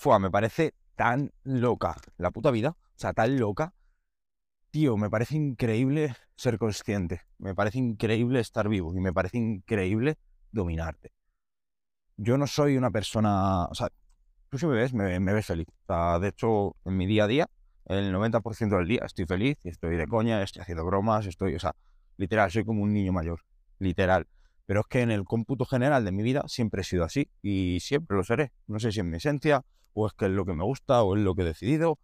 fua, me parece tan loca la puta vida, o sea, tan loca. Tío, me parece increíble ser consciente, me parece increíble estar vivo y me parece increíble dominarte. Yo no soy una persona, o sea, tú si me ves, me, me ves feliz. O sea, de hecho, en mi día a día, el 90% del día estoy feliz estoy de coña, estoy haciendo bromas, estoy, o sea, literal, soy como un niño mayor, literal. Pero es que en el cómputo general de mi vida siempre he sido así y siempre lo seré. No sé si es mi esencia o es que es lo que me gusta o es lo que he decidido,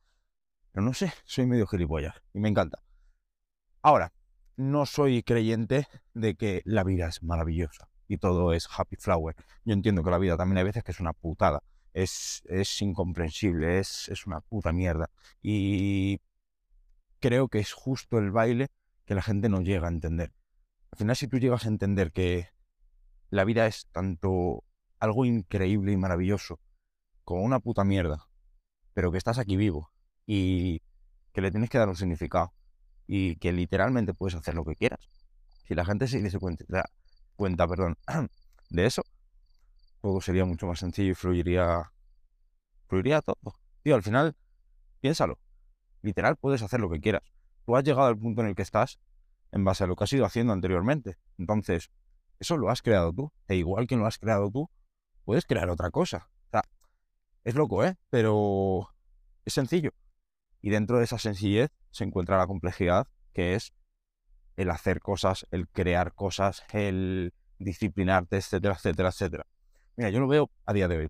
pero no sé, soy medio gilipollas y me encanta. Ahora, no soy creyente de que la vida es maravillosa y todo es happy flower. Yo entiendo que la vida también hay veces que es una putada, es, es incomprensible, es, es una puta mierda. Y creo que es justo el baile que la gente no llega a entender. Al final, si tú llegas a entender que la vida es tanto algo increíble y maravilloso como una puta mierda, pero que estás aquí vivo y que le tienes que dar un significado y que literalmente puedes hacer lo que quieras. Si la gente se diese cuenta, cuenta de eso, todo sería mucho más sencillo y fluiría, fluiría todo. Tío, al final, piénsalo. Literal, puedes hacer lo que quieras. Tú has llegado al punto en el que estás en base a lo que has ido haciendo anteriormente. Entonces, eso lo has creado tú. E igual que lo has creado tú, puedes crear otra cosa. Es loco, ¿eh? Pero es sencillo. Y dentro de esa sencillez se encuentra la complejidad, que es el hacer cosas, el crear cosas, el disciplinarte, etcétera, etcétera, etcétera. Mira, yo lo veo a día de hoy.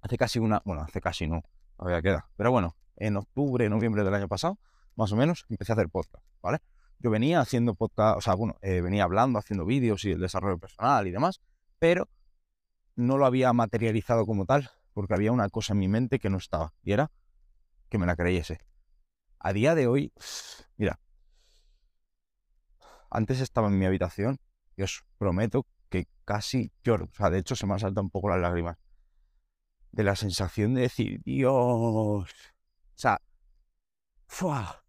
Hace casi una, bueno, hace casi no, todavía queda. Pero bueno, en octubre, noviembre del año pasado, más o menos, empecé a hacer podcast, ¿vale? Yo venía haciendo podcast, o sea, bueno, eh, venía hablando, haciendo vídeos y el desarrollo personal y demás, pero no lo había materializado como tal, porque había una cosa en mi mente que no estaba, y era que me la creyese. A día de hoy, mira, antes estaba en mi habitación y os prometo que casi lloro. O sea, de hecho se me han saltado un poco las lágrimas. De la sensación de decir, Dios. O sea, ¡fua!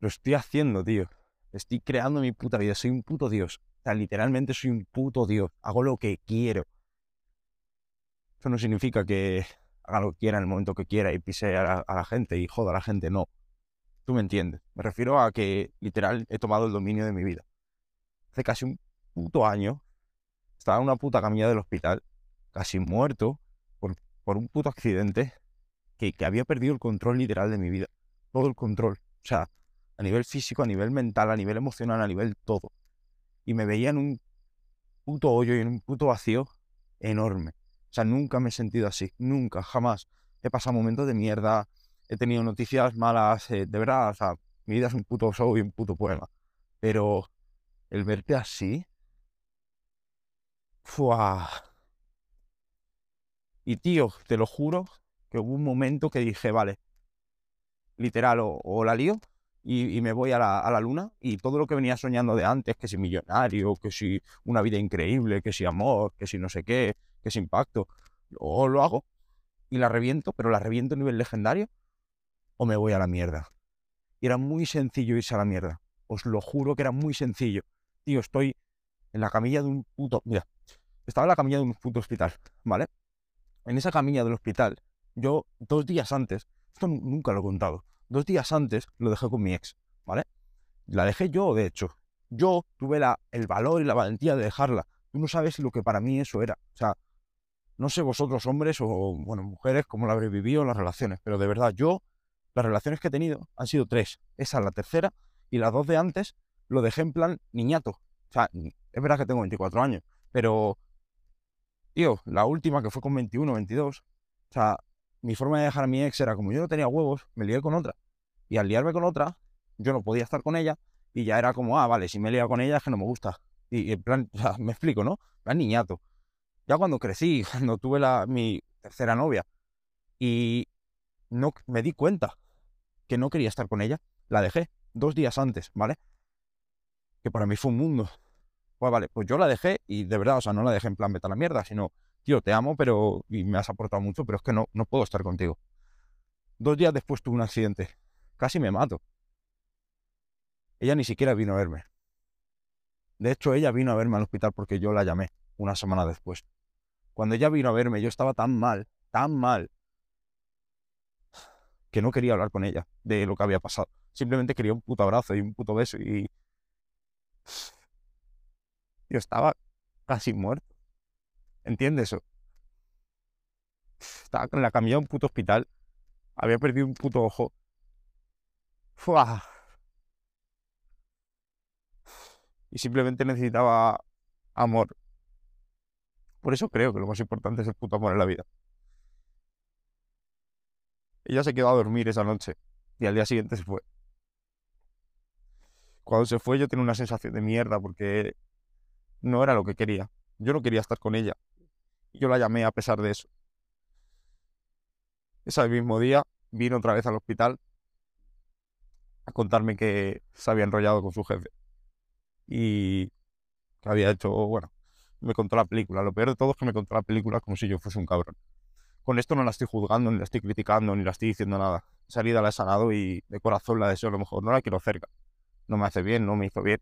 Lo estoy haciendo, tío. Estoy creando mi puta vida. Soy un puto Dios. O sea, literalmente soy un puto Dios. Hago lo que quiero. Eso no significa que haga lo que quiera en el momento que quiera y pise a la, gente y joda a la gente. No. Tú me entiendes. Me refiero a que literal he tomado el dominio de mi vida. Hace casi un puto año estaba en una puta camilla del hospital, casi muerto por, por un puto accidente que, que había perdido el control literal de mi vida. Todo el control. O sea, a nivel físico, a nivel mental, a nivel emocional, a nivel todo. Y me veía en un puto hoyo y en un puto vacío enorme. O sea, nunca me he sentido así, nunca, jamás. He pasado momentos de mierda, he tenido noticias malas, eh, de verdad, o sea, mi vida es un puto show y un puto poema. Pero el verte así, ¡fua! Y tío, te lo juro que hubo un momento que dije, vale, literal, o la lío y, me voy a la, luna y todo lo que venía soñando de antes, que si millonario, que si una vida increíble, que si amor, que si no sé qué, que si impacto, o lo hago y la reviento, pero la reviento a nivel legendario o me voy a la mierda. Y era muy sencillo irse a la mierda. Os lo juro que era muy sencillo. Tío, estoy en la camilla de un puto... Mira, estaba en la camilla de un puto hospital, ¿vale? En esa camilla del hospital, yo dos días antes, esto nunca lo he contado, dos días antes lo dejé con mi ex, ¿vale? La dejé yo, de hecho. Yo tuve la, el valor y la valentía de dejarla. Tú no sabes lo que para mí eso era. O sea, no sé vosotros hombres o, bueno, mujeres, cómo lo habréis vivido en las relaciones, pero de verdad, yo, las relaciones que he tenido han sido tres. Esa es la tercera y las dos de antes lo dejé en plan niñato. O sea, es verdad que tengo 24 años, pero, tío, la última que fue con 21, 22, o sea, mi forma de dejar a mi ex era como yo no tenía huevos, me lié con otra. Y al liarme con otra, yo no podía estar con ella y ya era como, ah, vale, si me he liado con ella es que no me gusta. Y, en plan, o sea, me explico, ¿no? Plan niñato. Ya cuando crecí, cuando tuve la, mi tercera novia y no me di cuenta que no quería estar con ella, la dejé dos días antes, ¿vale? Que para mí fue un mundo. Pues vale, pues yo la dejé y de verdad, o sea, no la dejé en plan vete a la mierda, sino tío, te amo, pero y me has aportado mucho, pero es que no, no puedo estar contigo. Dos días después tuve un accidente. Casi me mato. Ella ni siquiera vino a verme. De hecho, ella vino a verme al hospital porque yo la llamé una semana después. Cuando ella vino a verme, yo estaba tan mal tan mal, que no quería hablar con ella de lo que había pasado. Simplemente quería un puto abrazo y un puto beso y... Yo estaba casi muerto. ¿Entiendes eso? Estaba en la camilla de un puto hospital. Había perdido un puto ojo. ¡Fua! Y simplemente necesitaba amor. Por eso creo que lo más importante es el puto amor en la vida. Ella se quedó a dormir esa noche y al día siguiente se fue. Cuando se fue yo tenía una sensación de mierda porque no era lo que quería. Yo no quería estar con ella. Yo la llamé a pesar de eso. Ese mismo día vino otra vez al hospital a contarme que se había enrollado con su jefe. Y había hecho, bueno, me contó la película. Lo peor de todo es que me contó la película como si yo fuese un cabrón. Con esto no la estoy juzgando, ni la estoy criticando, ni la estoy diciendo nada. Esa herida la he sanado y de corazón la deseo a lo mejor. No la quiero cerca. No me hace bien, no me hizo bien.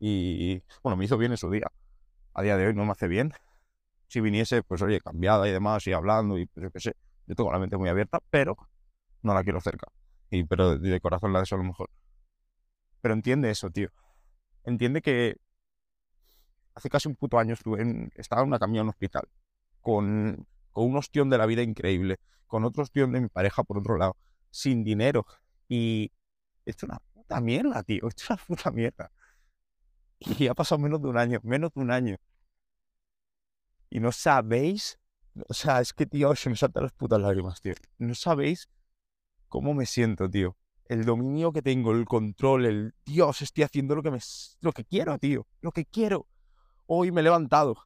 Y bueno, me hizo bien en su día. A día de hoy no me hace bien. Si viniese, pues oye, cambiada y demás, y hablando, y pues, yo qué sé. Yo tengo la mente muy abierta, pero no la quiero cerca. Y pero de corazón la deseo a lo mejor. Pero entiende eso, tío. Entiende que hace casi un puto año estuve estaba en una camilla en un hospital con, con un ostión de la vida increíble, con otro ostión de mi pareja por otro lado, sin dinero. Y esto es una puta mierda, tío. Esto es una puta mierda. Y ha pasado menos de un año, menos de un año. Y no sabéis, o sea, es que, tío, se me saltan las putas lágrimas, tío. No sabéis cómo me siento, tío. El dominio que tengo, el control, el Dios, estoy haciendo lo que me lo que quiero, tío. Lo que quiero hoy me he levantado,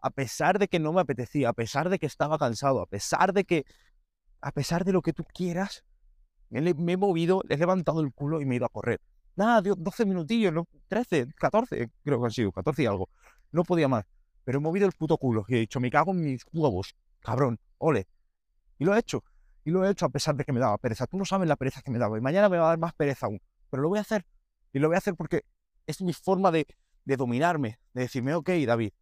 a pesar de que no me apetecía, a pesar de que estaba cansado, a pesar de que, a pesar de lo que tú quieras, me, he movido, he levantado el culo y me he ido a correr. Nada, 12 minutillos, ¿no? 13, 14, creo que han sido, 14 y algo. No podía más. Pero he movido el puto culo y he dicho, me cago en mis huevos, cabrón, ole. Y lo he hecho. Y lo he hecho a pesar de que me daba pereza. Tú no sabes la pereza que me daba. Y mañana me va a dar más pereza aún. Pero lo voy a hacer. Y lo voy a hacer porque es mi forma de, de dominarme, de decirme, ok, David,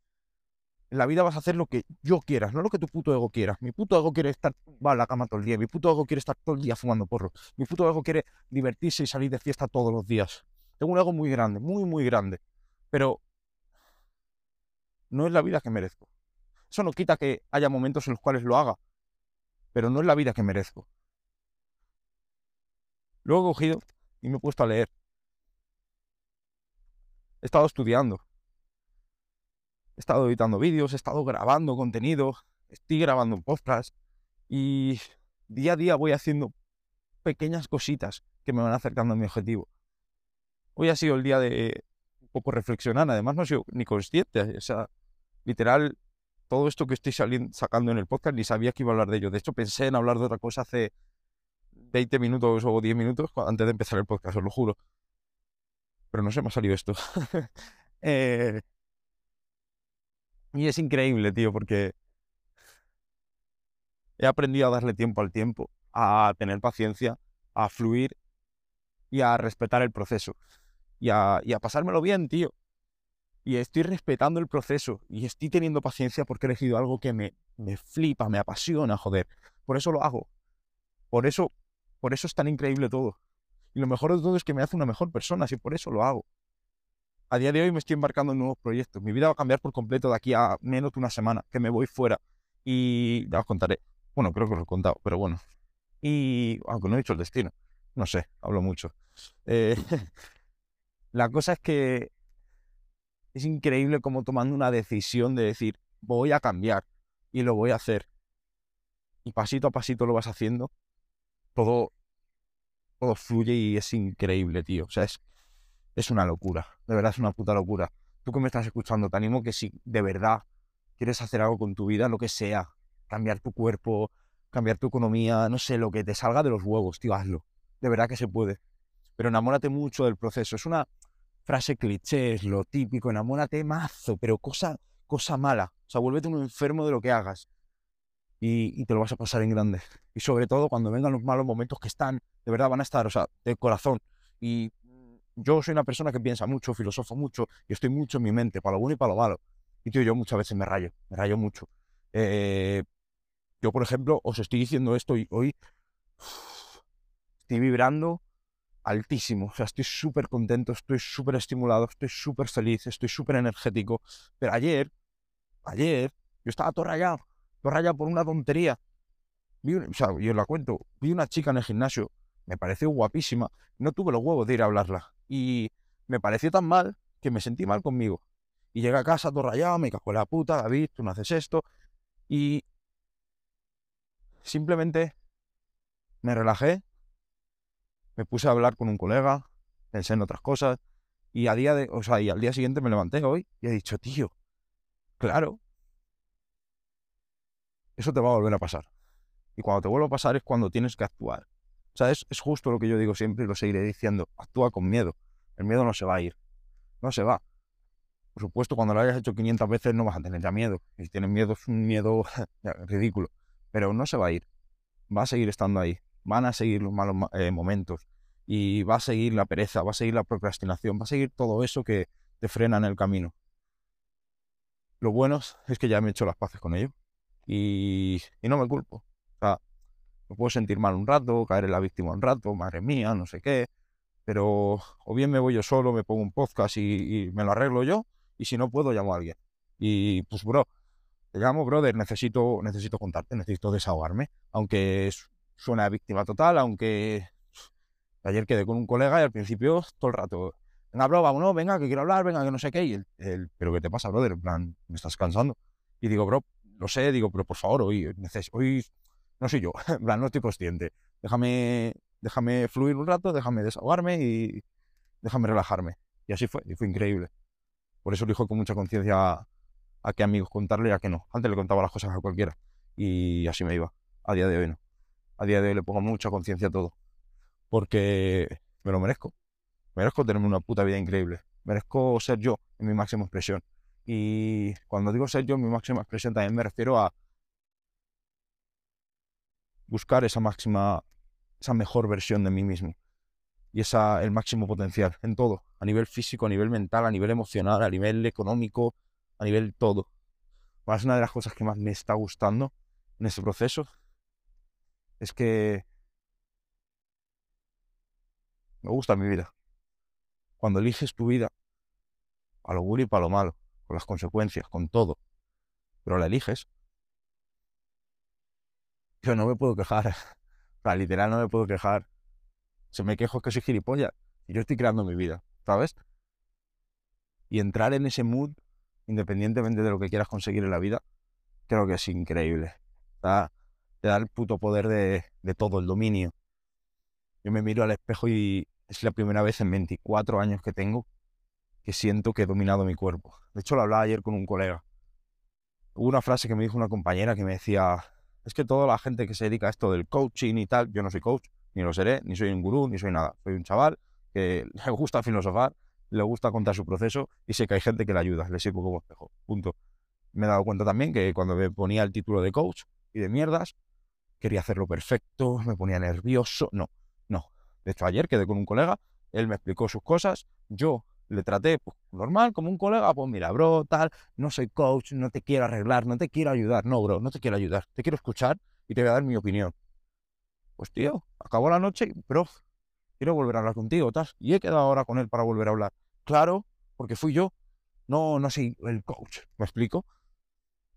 en la vida vas a hacer lo que yo quieras, no lo que tu puto ego quiera. Mi puto ego quiere estar va la cama todo el día, mi puto ego quiere estar todo el día fumando porro, mi puto ego quiere divertirse y salir de fiesta todos los días. Tengo un ego muy grande, muy, muy grande, pero no es la vida que merezco. Eso no quita que haya momentos en los cuales lo haga, pero no es la vida que merezco. Luego he cogido y me he puesto a leer he estado estudiando. He estado editando vídeos, he estado grabando contenido, estoy grabando podcast y día a día voy haciendo pequeñas cositas que me van acercando a mi objetivo. Hoy ha sido el día de un poco reflexionar, además no he sido ni consciente, o sea, literal, todo esto que estoy sacando en el podcast ni sabía que iba a hablar de ello. De hecho, pensé en hablar de otra cosa hace 20 minutos o 10 minutos antes de empezar el podcast, os lo juro pero no se me ha salido esto. Eh, y es increíble, tío, porque he aprendido a darle tiempo al tiempo, a tener paciencia, a fluir y a respetar el proceso. Y a, y a pasármelo bien, tío. Y estoy respetando el proceso y estoy teniendo paciencia porque he elegido algo que me, me flipa, me apasiona, joder. Por eso lo hago. Por eso, por eso es tan increíble todo. Y lo mejor de todo es que me hace una mejor persona, así por eso lo hago. A día de hoy me estoy embarcando en nuevos proyectos. Mi vida va a cambiar por completo de aquí a menos de una semana, que me voy fuera. Y ya os contaré. Bueno, creo que os lo he contado, pero bueno. Y aunque no he dicho el destino. No sé, hablo mucho. Eh, la cosa es que es increíble como tomando una decisión de decir, voy a cambiar y lo voy a hacer. Y pasito a pasito lo vas haciendo. Todo todo fluye y es increíble, tío. O sea, es, es una locura. De verdad es una puta locura. Tú que me estás escuchando, te animo que si de verdad quieres hacer algo con tu vida, lo que sea, cambiar tu cuerpo, cambiar tu economía, no sé, lo que te salga de los huevos, tío, hazlo. De verdad que se puede. Pero enamórate mucho del proceso. Es una frase cliché, es lo típico, enamórate mazo, pero cosa, cosa mala. O sea, vuélvete un enfermo de lo que hagas y, te lo vas a pasar en grande. Y sobre todo cuando vengan los malos momentos que están, de verdad van a estar, o sea, de corazón. Y yo soy una persona que piensa mucho, filosofo mucho, y estoy mucho en mi mente, para lo bueno y para lo malo. Y tío, yo muchas veces me rayo, me rayo mucho. Eh, Yo, por ejemplo, os estoy diciendo esto y hoy estoy vibrando altísimo. O sea, estoy súper contento, estoy súper estimulado, estoy súper feliz, estoy súper energético. Pero ayer, ayer, yo estaba todo rayado, todo rayado por una tontería. o sea, yo la cuento, vi una chica en el gimnasio, me pareció guapísima, no tuve los huevos de ir a hablarla. Y me pareció tan mal que me sentí mal conmigo. Y llegué a casa todo rayado, me cago en la puta, David, tú no haces esto. Y simplemente me relajé, me puse a hablar con un colega, pensé en otras cosas, y a día de, o sea, al día siguiente me levanté hoy y he dicho, tío, claro, eso te va a volver a pasar. Y cuando te vuelva a pasar es cuando tienes que actuar. O sea, es, es justo lo que yo digo siempre y lo seguiré diciendo. Actúa con miedo. El miedo no se va a ir. No se va. Por supuesto, cuando lo hayas hecho 500 veces no vas a tener ya miedo. Y si tienes miedo es un miedo ridículo. Pero no se va a ir. Va a seguir estando ahí van a seguir los malos eh, momentos y va a seguir la pereza, va a seguir la procrastinación, va a seguir todo eso que te frena en el camino. Lo bueno es que ya me he hecho las paces con ello y, no me culpo. O sea, me puedo sentir mal un rato, caer en la víctima un rato, madre mía, no sé qué, pero o bien me voy yo solo, me pongo un podcast y, y me lo arreglo yo, y si no puedo llamo a alguien. Y pues, bro, te llamo, brother, necesito, necesito contarte, necesito desahogarme, aunque es suena víctima total, aunque ayer quedé con un colega y al principio todo el rato, venga, bro, vámonos, venga, que quiero hablar, venga, que no sé qué, y el, pero ¿qué te pasa, brother? En plan, me estás cansando. Y digo, bro, lo sé, digo, pero por favor, hoy, hoy no soy yo, en plan, no estoy consciente. Déjame, déjame fluir un rato, déjame desahogarme y déjame relajarme. Y así fue, y fue increíble. Por eso elijo con mucha conciencia a, a qué amigos contarle y a qué no. Antes le contaba las cosas a cualquiera. Y así me iba. A día de hoy no a día de hoy le pongo mucha conciencia a todo. Porque me lo merezco. Merezco tener una puta vida increíble. Merezco ser yo en mi máxima expresión. Y cuando digo ser yo en mi máxima expresión también me refiero a buscar esa máxima, esa mejor versión de mí mismo. Y esa, el máximo potencial en todo. A nivel físico, a nivel mental, a nivel emocional, a nivel económico, a nivel todo. Es una de las cosas que más me está gustando en este proceso es que me gusta mi vida. Cuando eliges tu vida, a lo bueno y para lo malo, con las consecuencias, con todo, pero la eliges, yo no me puedo quejar. Sea, literal no me puedo quejar. Si me quejo es que soy gilipollas. Y yo estoy creando mi vida, ¿sabes? Y entrar en ese mood, independientemente de lo que quieras conseguir en la vida, creo que es increíble. O te da el puto poder de, todo, el dominio. Yo me miro al espejo y es la primera vez en 24 años que tengo que siento que he dominado mi cuerpo. De hecho, lo hablaba ayer con un colega. Hubo una frase que me dijo una compañera que me decía, es que toda la gente que se dedica a esto del coaching y tal, yo no soy coach, ni lo seré, ni soy un gurú, ni soy nada. Soy un chaval que le gusta filosofar, le gusta contar su proceso y sé que hay gente que le ayuda, le sirvo como espejo. Punto. Me he dado cuenta también que cuando me ponía el título de coach y de mierdas, quería hacerlo perfecto, me ponía nervioso. No, no. De hecho, ayer quedé con un colega, él me explicó sus cosas, yo le traté pues, normal, como un colega, pues mira, bro, tal, no soy coach, no te quiero arreglar, no te quiero ayudar. No, bro, no te quiero ayudar, te quiero escuchar y te voy a dar mi opinión. Pues tío, acabó la noche, bro, quiero volver a hablar contigo, tal. Y he quedado ahora con él para volver a hablar. Claro, porque fui yo, no, no soy el coach. ¿Me explico?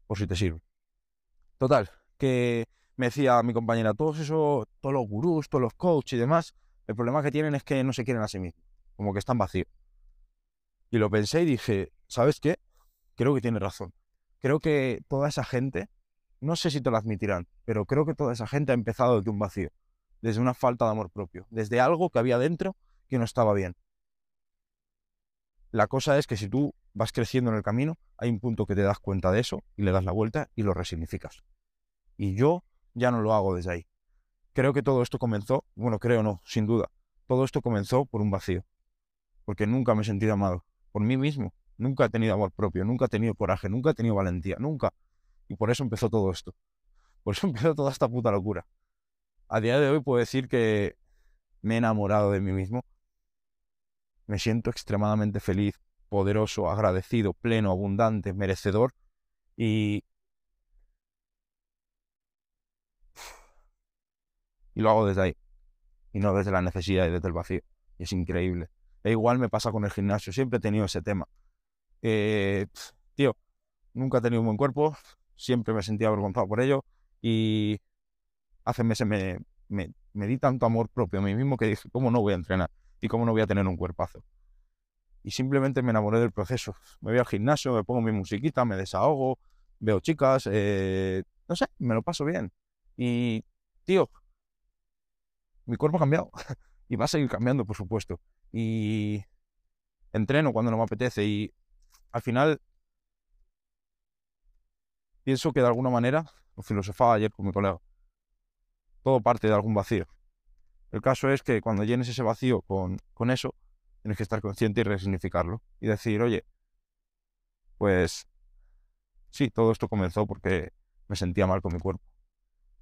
Por si te sirve. Total, que me decía mi compañera, todos esos, todos los gurús, todos los coaches y demás, el problema que tienen es que no se quieren a sí mismos, como que están vacíos. Y lo pensé y dije, ¿sabes qué? Creo que tiene razón. Creo que toda esa gente, no sé si te lo admitirán, pero creo que toda esa gente ha empezado desde un vacío, desde una falta de amor propio, desde algo que había dentro que no estaba bien. La cosa es que si tú vas creciendo en el camino, hay un punto que te das cuenta de eso y le das la vuelta y lo resignificas. Y yo ya no lo hago desde ahí. Creo que todo esto comenzó, bueno, creo no, sin duda, todo esto comenzó por un vacío, porque nunca me he sentido amado por mí mismo, nunca he tenido amor propio, nunca he tenido coraje, nunca he tenido valentía, nunca. Y por eso empezó todo esto. Por eso empezó toda esta puta locura. A día de hoy puedo decir que me he enamorado de mí mismo. Me siento extremadamente feliz, poderoso, agradecido, pleno, abundante, merecedor. Y Y lo hago desde ahí. Y no desde la necesidad y desde el vacío. Y es increíble. E igual me pasa con el gimnasio. Siempre he tenido ese tema. Eh, tío, nunca he tenido un buen cuerpo. Siempre me sentía avergonzado por ello. Y hace meses me, me, me di tanto amor propio a mí mismo que dije, ¿cómo no voy a entrenar? ¿Y cómo no voy a tener un cuerpazo? Y simplemente me enamoré del proceso. Me voy al gimnasio, me pongo mi musiquita, me desahogo, veo chicas, eh, no sé, me lo paso bien. Y, tío, mi cuerpo ha cambiado y va a seguir cambiando, por supuesto. Y entreno cuando no me apetece y al final pienso que de alguna manera, lo filosofaba ayer con mi colega, todo parte de algún vacío. El caso es que cuando llenes ese vacío con, con eso, tienes que estar consciente y resignificarlo y decir, oye, pues sí, todo esto comenzó porque me sentía mal con mi cuerpo,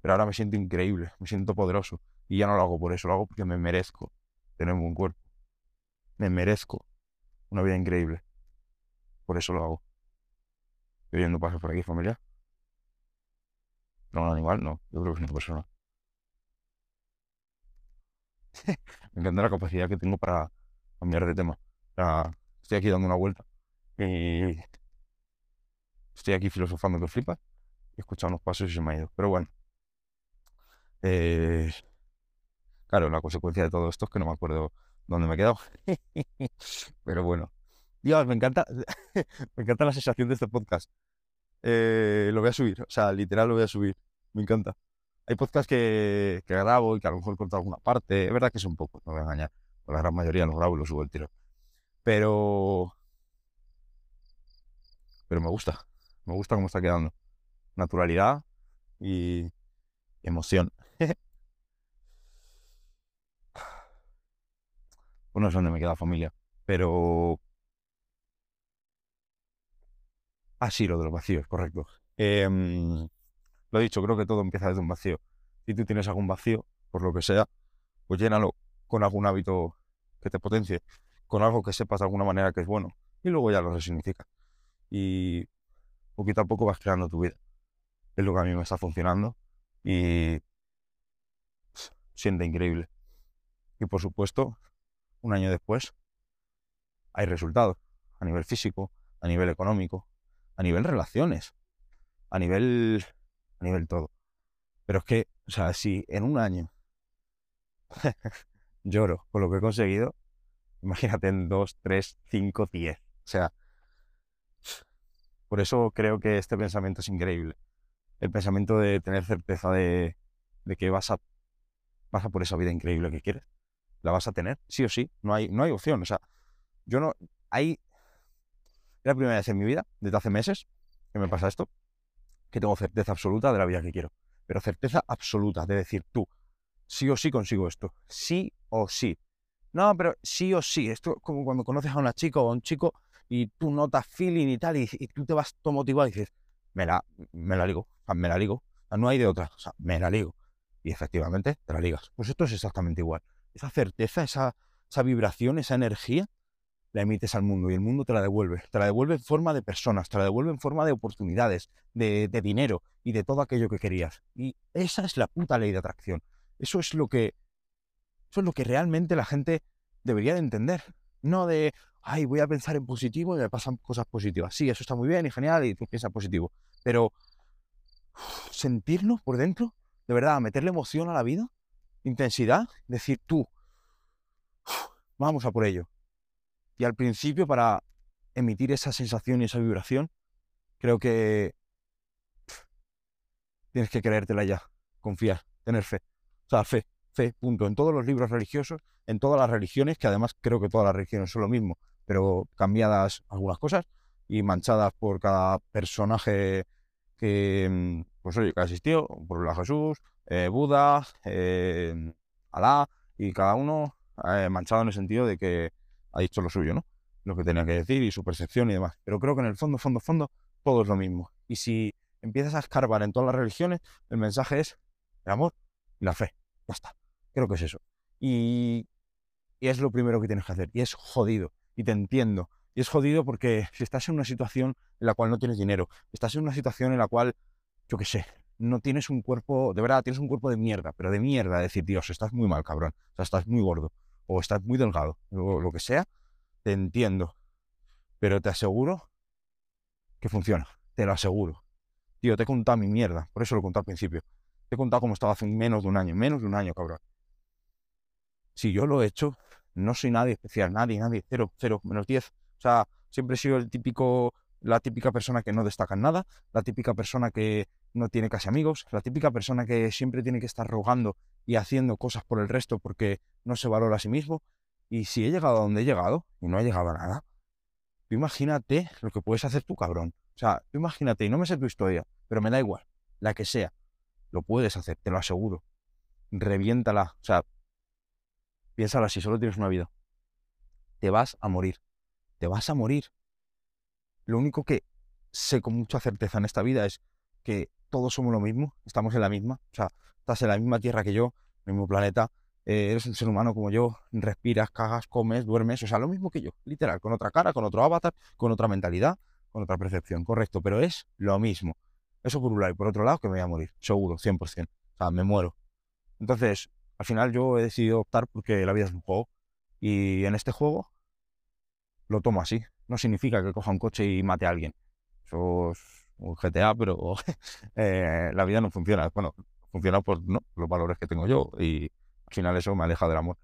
pero ahora me siento increíble, me siento poderoso y ya no lo hago por eso, lo hago porque me merezco tener un buen cuerpo, me merezco una vida increíble, por eso lo hago. Estoy viendo pasos por aquí, familia. No, un animal, no, yo creo que es una persona. me encanta la capacidad que tengo para cambiar de tema. estoy aquí dando una vuelta y estoy aquí filosofando que flipa. He escuchado unos pasos y se me ha ido. Pero bueno. Eh, claro, la consecuencia de todo esto es que no me acuerdo dónde me he quedado. Pero bueno. Dios, me encanta, me encanta la sensación de este podcast. Eh, lo voy a subir, o sea, literal lo voy a subir. Me encanta. Hay podcasts que, grabo y que a lo mejor corto alguna parte. Es verdad que es un poco, no voy a engañar. La gran mayoría los grabo y los subo el tiro. Pero. Pero me gusta. Me gusta cómo está quedando. Naturalidad y emoción. no sé dónde me queda familia. Pero. Ah, sí, lo de los vacíos, correcto. Em, lo he dicho, creo que todo empieza desde un vacío. Si tú tienes algún vacío, por lo que sea, pues llénalo con algún hábito que te potencie, con algo que sepas de alguna manera que es bueno, y luego ya lo resignifica. Y poquito a poco vas creando tu vida. Es lo que a mí me está funcionando y siente increíble. Y por supuesto, un año después, hay resultados a nivel físico, a nivel económico, a nivel relaciones, a nivel, a nivel todo. Pero es que, o sea, si en un año lloro con lo que he conseguido, imagínate en 2, 3, 5, 10. O sea, por eso creo que este pensamiento es increíble. El pensamiento de tener certeza de, que vas a, vas a por esa vida increíble que quieres. La vas a tener, sí o sí. No hay, no hay opción. O sea, yo no. Hay. Es la primera vez en mi vida, desde hace meses, que me pasa esto, que tengo certeza absoluta de la vida que quiero. Pero certeza absoluta de decir tú, sí o sí consigo esto. Sí o sí. No, pero sí o sí. Esto es como cuando conoces a una chica o un chico y tú notas feeling y tal, y, tú te vas todo motivado y dices, me la, me la ligo, me la ligo. No hay de otra, o me la ligo. Y efectivamente te la ligas. Pues esto es exactamente igual. Esa certeza, esa, vibración, esa energía, la emites al mundo y el mundo te la devuelve. Te la devuelve en forma de personas, te la devuelve en forma de oportunidades, de, dinero y de todo aquello que querías. Y esa es la puta ley de atracción. Eso es lo que, eso es lo que realmente la gente debería de entender. No de, ay, voy a pensar en positivo y me pasan cosas positivas. Sí, eso está muy bien y genial y tú piensas positivo. Pero sentirlo por dentro, de verdad, meterle emoción a la vida, intensidad, decir tú, vamos a por ello. Y al principio, para emitir esa sensación y esa vibración, creo que tienes que creértela ya, confiar, tener fe. O sea, fe, fe, punto. En todos los libros religiosos, en todas las religiones, que además creo que todas las religiones son lo mismo, pero cambiadas algunas cosas y manchadas por cada personaje que, mm, pues oye, que asistió, por la Jesús, eh, Buda, eh, Alá, y cada uno eh, manchado en el sentido de que ha dicho lo suyo, ¿no? Lo que tenía que decir y su percepción y demás. Pero creo que en el fondo, fondo, fondo, todo es lo mismo. Y si empiezas a escarbar en todas las religiones, el mensaje es el amor y la fe. Ya está. Creo que es eso. Y, es lo primero que tienes que hacer. Y es jodido. Y te entiendo. Y es jodido porque si estás en una situación en la cual no tienes dinero, estás en una situación en la cual, yo qué sé, no tienes un cuerpo, de verdad, tienes un cuerpo de mierda, pero de mierda, decir, Dios, estás muy mal, cabrón, o sea, estás muy gordo, o estás muy delgado, o lo que sea, te entiendo, pero te aseguro que funciona, te lo aseguro. Tío, te he contado mi mierda, por eso lo contado al principio. Te he contado cómo estaba hace menos de un año, menos de un año, cabrón. Si yo lo he hecho, no soy nadie especial, nadie, nadie, cero, cero, menos diez. O sea, siempre he sido el típico, la típica persona que no destaca en nada, la típica persona que no tiene casi amigos, la típica persona que siempre tiene que estar rogando y haciendo cosas por el resto porque no se valora a sí mismo. Y si he llegado a donde he llegado y no he llegado a nada, imagínate lo que puedes hacer tú, cabrón. O sea, imagínate, y no me sé tu historia, pero me da igual, la que sea, lo puedes hacer, te lo aseguro. Reviéntala, o sea, piénsala si solo tienes una vida. Te vas a morir, te vas a morir. Lo único que sé con mucha certeza en esta vida es que todos somos lo mismo, estamos en la misma, o sea, estás en la misma tierra que yo, mismo planeta, eh, eres un ser humano como yo, respiras, cagas, comes, duermes, o sea, lo mismo que yo, literal, con otra cara, con otro avatar, con otra mentalidad, con otra percepción, correcto, pero es lo mismo. Eso por un lado, y por otro lado que me voy a morir, seguro, 100%, o sea, me muero. Entonces, al final yo he decidido optar porque la vida es un juego, y en este juego lo tomo así. No significa que coja un coche y mate a alguien. Eso es un GTA, pero eh, la vida no funciona. Bueno, funciona por no, los valores que tengo yo y al final eso me aleja del amor.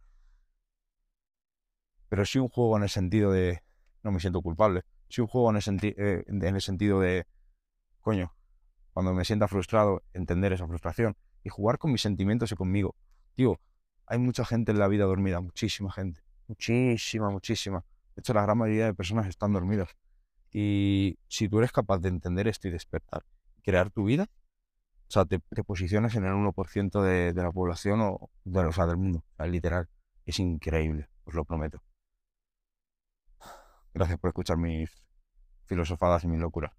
Pero sí un juego en el sentido de no me siento culpable. Sí un juego en el, eh, en el sentido de, coño, cuando me sienta frustrado, entender esa frustración y jugar con mis sentimientos y conmigo. Tío, hay mucha gente en la vida dormida, muchísima gente. Muchísima, muchísima. De hecho, la gran mayoría de personas están dormidas. Y si tú eres capaz de entender esto y despertar, crear tu vida, o sea, te, posicionas en el 1% de, de, la población o, de, o sea, del mundo, literal. Es increíble, os lo prometo. Gracias por escuchar mis filosofadas y mis locuras.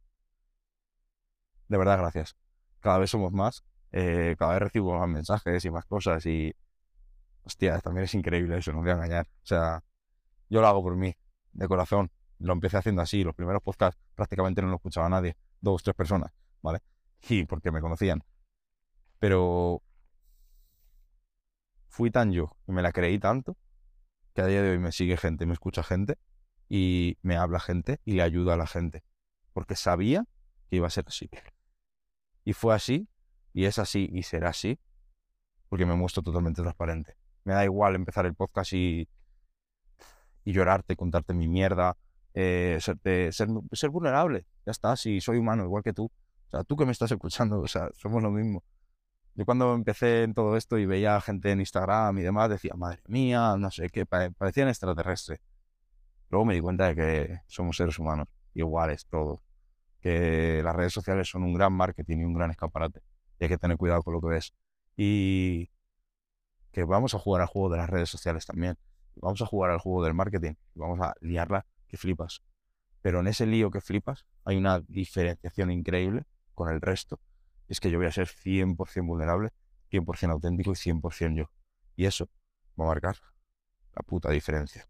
De verdad, gracias. Cada vez somos más, eh, cada vez recibo más mensajes y más cosas y... Hostia, también es increíble eso, no voy a engañar. O sea, yo lo hago por mí, de corazón lo empecé haciendo así. Los primeros podcasts prácticamente no lo escuchaba nadie, dos, tres personas, ¿vale? Y porque me conocían. Pero fui tan yo y me la creí tanto que a día de hoy me sigue gente, me escucha gente y me habla gente y le ayuda a la gente. Porque sabía que iba a ser así. Y fue así, y es así, y será así, porque me muestro totalmente transparente. Me da igual empezar el podcast y, y llorarte, contarte mi mierda, eh, ser, vulnerable. Ya está, si soy humano, igual que tú. O sea, tú que me estás escuchando, o sea, somos lo mismo. Yo cuando empecé en todo esto y veía gente en Instagram y demás, decía, madre mía, no sé qué, parecían extraterrestres. Luego me di cuenta de que somos seres humanos, iguales todos. Que las redes sociales son un gran marketing y un gran escaparate. Y hay que tener cuidado con lo que ves. Y que vamos a jugar al juego de las redes sociales también. Vamos a jugar al juego del marketing. Vamos a liarla que flipas. Pero en ese lío que flipas hay una diferenciación increíble con el resto. Es que yo voy a ser 100% vulnerable, 100% auténtico y 100% yo. Y eso va a marcar la puta diferencia.